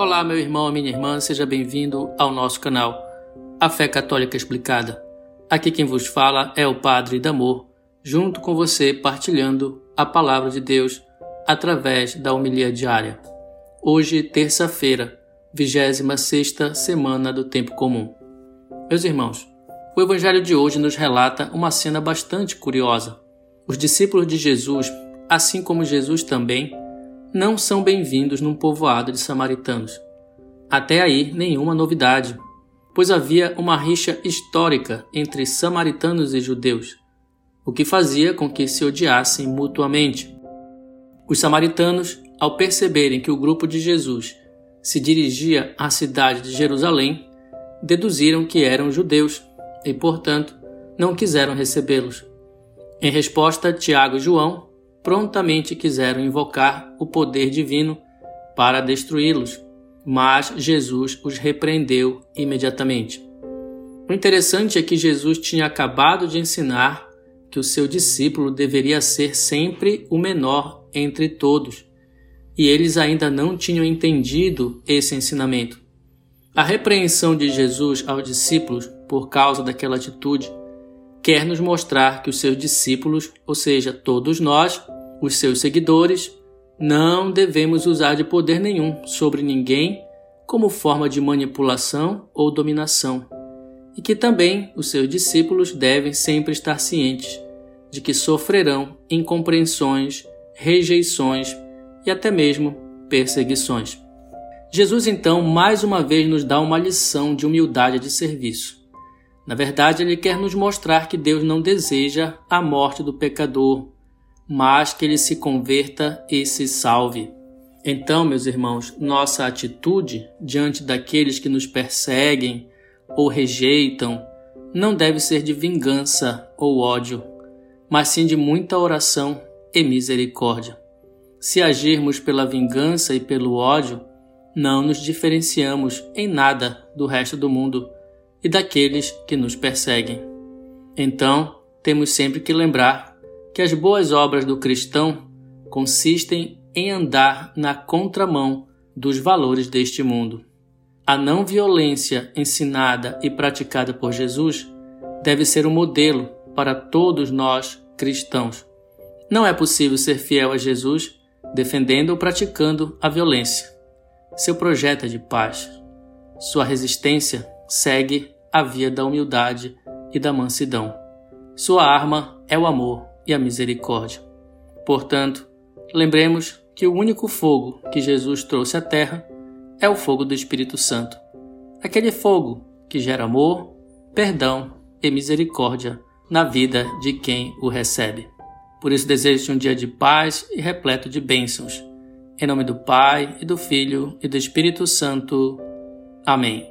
Olá, meu irmão, minha irmã, seja bem-vindo ao nosso canal, A Fé Católica Explicada. Aqui quem vos fala é o Padre Damor, junto com você partilhando a palavra de Deus através da homilia diária. Hoje, terça-feira, 26 semana do Tempo Comum. Meus irmãos, o Evangelho de hoje nos relata uma cena bastante curiosa. Os discípulos de Jesus, assim como Jesus também, não são bem-vindos num povoado de samaritanos. Até aí, nenhuma novidade, pois havia uma rixa histórica entre samaritanos e judeus, o que fazia com que se odiassem mutuamente. Os samaritanos, ao perceberem que o grupo de Jesus se dirigia à cidade de Jerusalém, deduziram que eram judeus e, portanto, não quiseram recebê-los. Em resposta, Tiago e João prontamente quiseram invocar o poder divino para destruí-los, mas Jesus os repreendeu imediatamente. O interessante é que Jesus tinha acabado de ensinar que o seu discípulo deveria ser sempre o menor entre todos, e eles ainda não tinham entendido esse ensinamento. A repreensão de Jesus aos discípulos por causa daquela atitude quer nos mostrar que os seus discípulos, ou seja, todos nós, os seus seguidores, não devemos usar de poder nenhum sobre ninguém como forma de manipulação ou dominação, e que também os seus discípulos devem sempre estar cientes de que sofrerão incompreensões, rejeições e até mesmo perseguições. Jesus então mais uma vez nos dá uma lição de humildade de serviço. Na verdade, ele quer nos mostrar que Deus não deseja a morte do pecador, mas que ele se converta e se salve. Então, meus irmãos, nossa atitude diante daqueles que nos perseguem ou rejeitam não deve ser de vingança ou ódio, mas sim de muita oração e misericórdia. Se agirmos pela vingança e pelo ódio, não nos diferenciamos em nada do resto do mundo e daqueles que nos perseguem. Então, temos sempre que lembrar que as boas obras do cristão consistem em andar na contramão dos valores deste mundo. A não violência ensinada e praticada por Jesus deve ser um modelo para todos nós cristãos. Não é possível ser fiel a Jesus defendendo ou praticando a violência. Seu projeto é de paz. Sua resistência segue a via da humildade e da mansidão. Sua arma é o amor e a misericórdia. Portanto, lembremos que o único fogo que Jesus trouxe à terra é o fogo do Espírito Santo. Aquele fogo que gera amor, perdão e misericórdia na vida de quem o recebe. Por isso desejo um dia de paz e repleto de bênçãos. Em nome do Pai, e do Filho, e do Espírito Santo. Amém.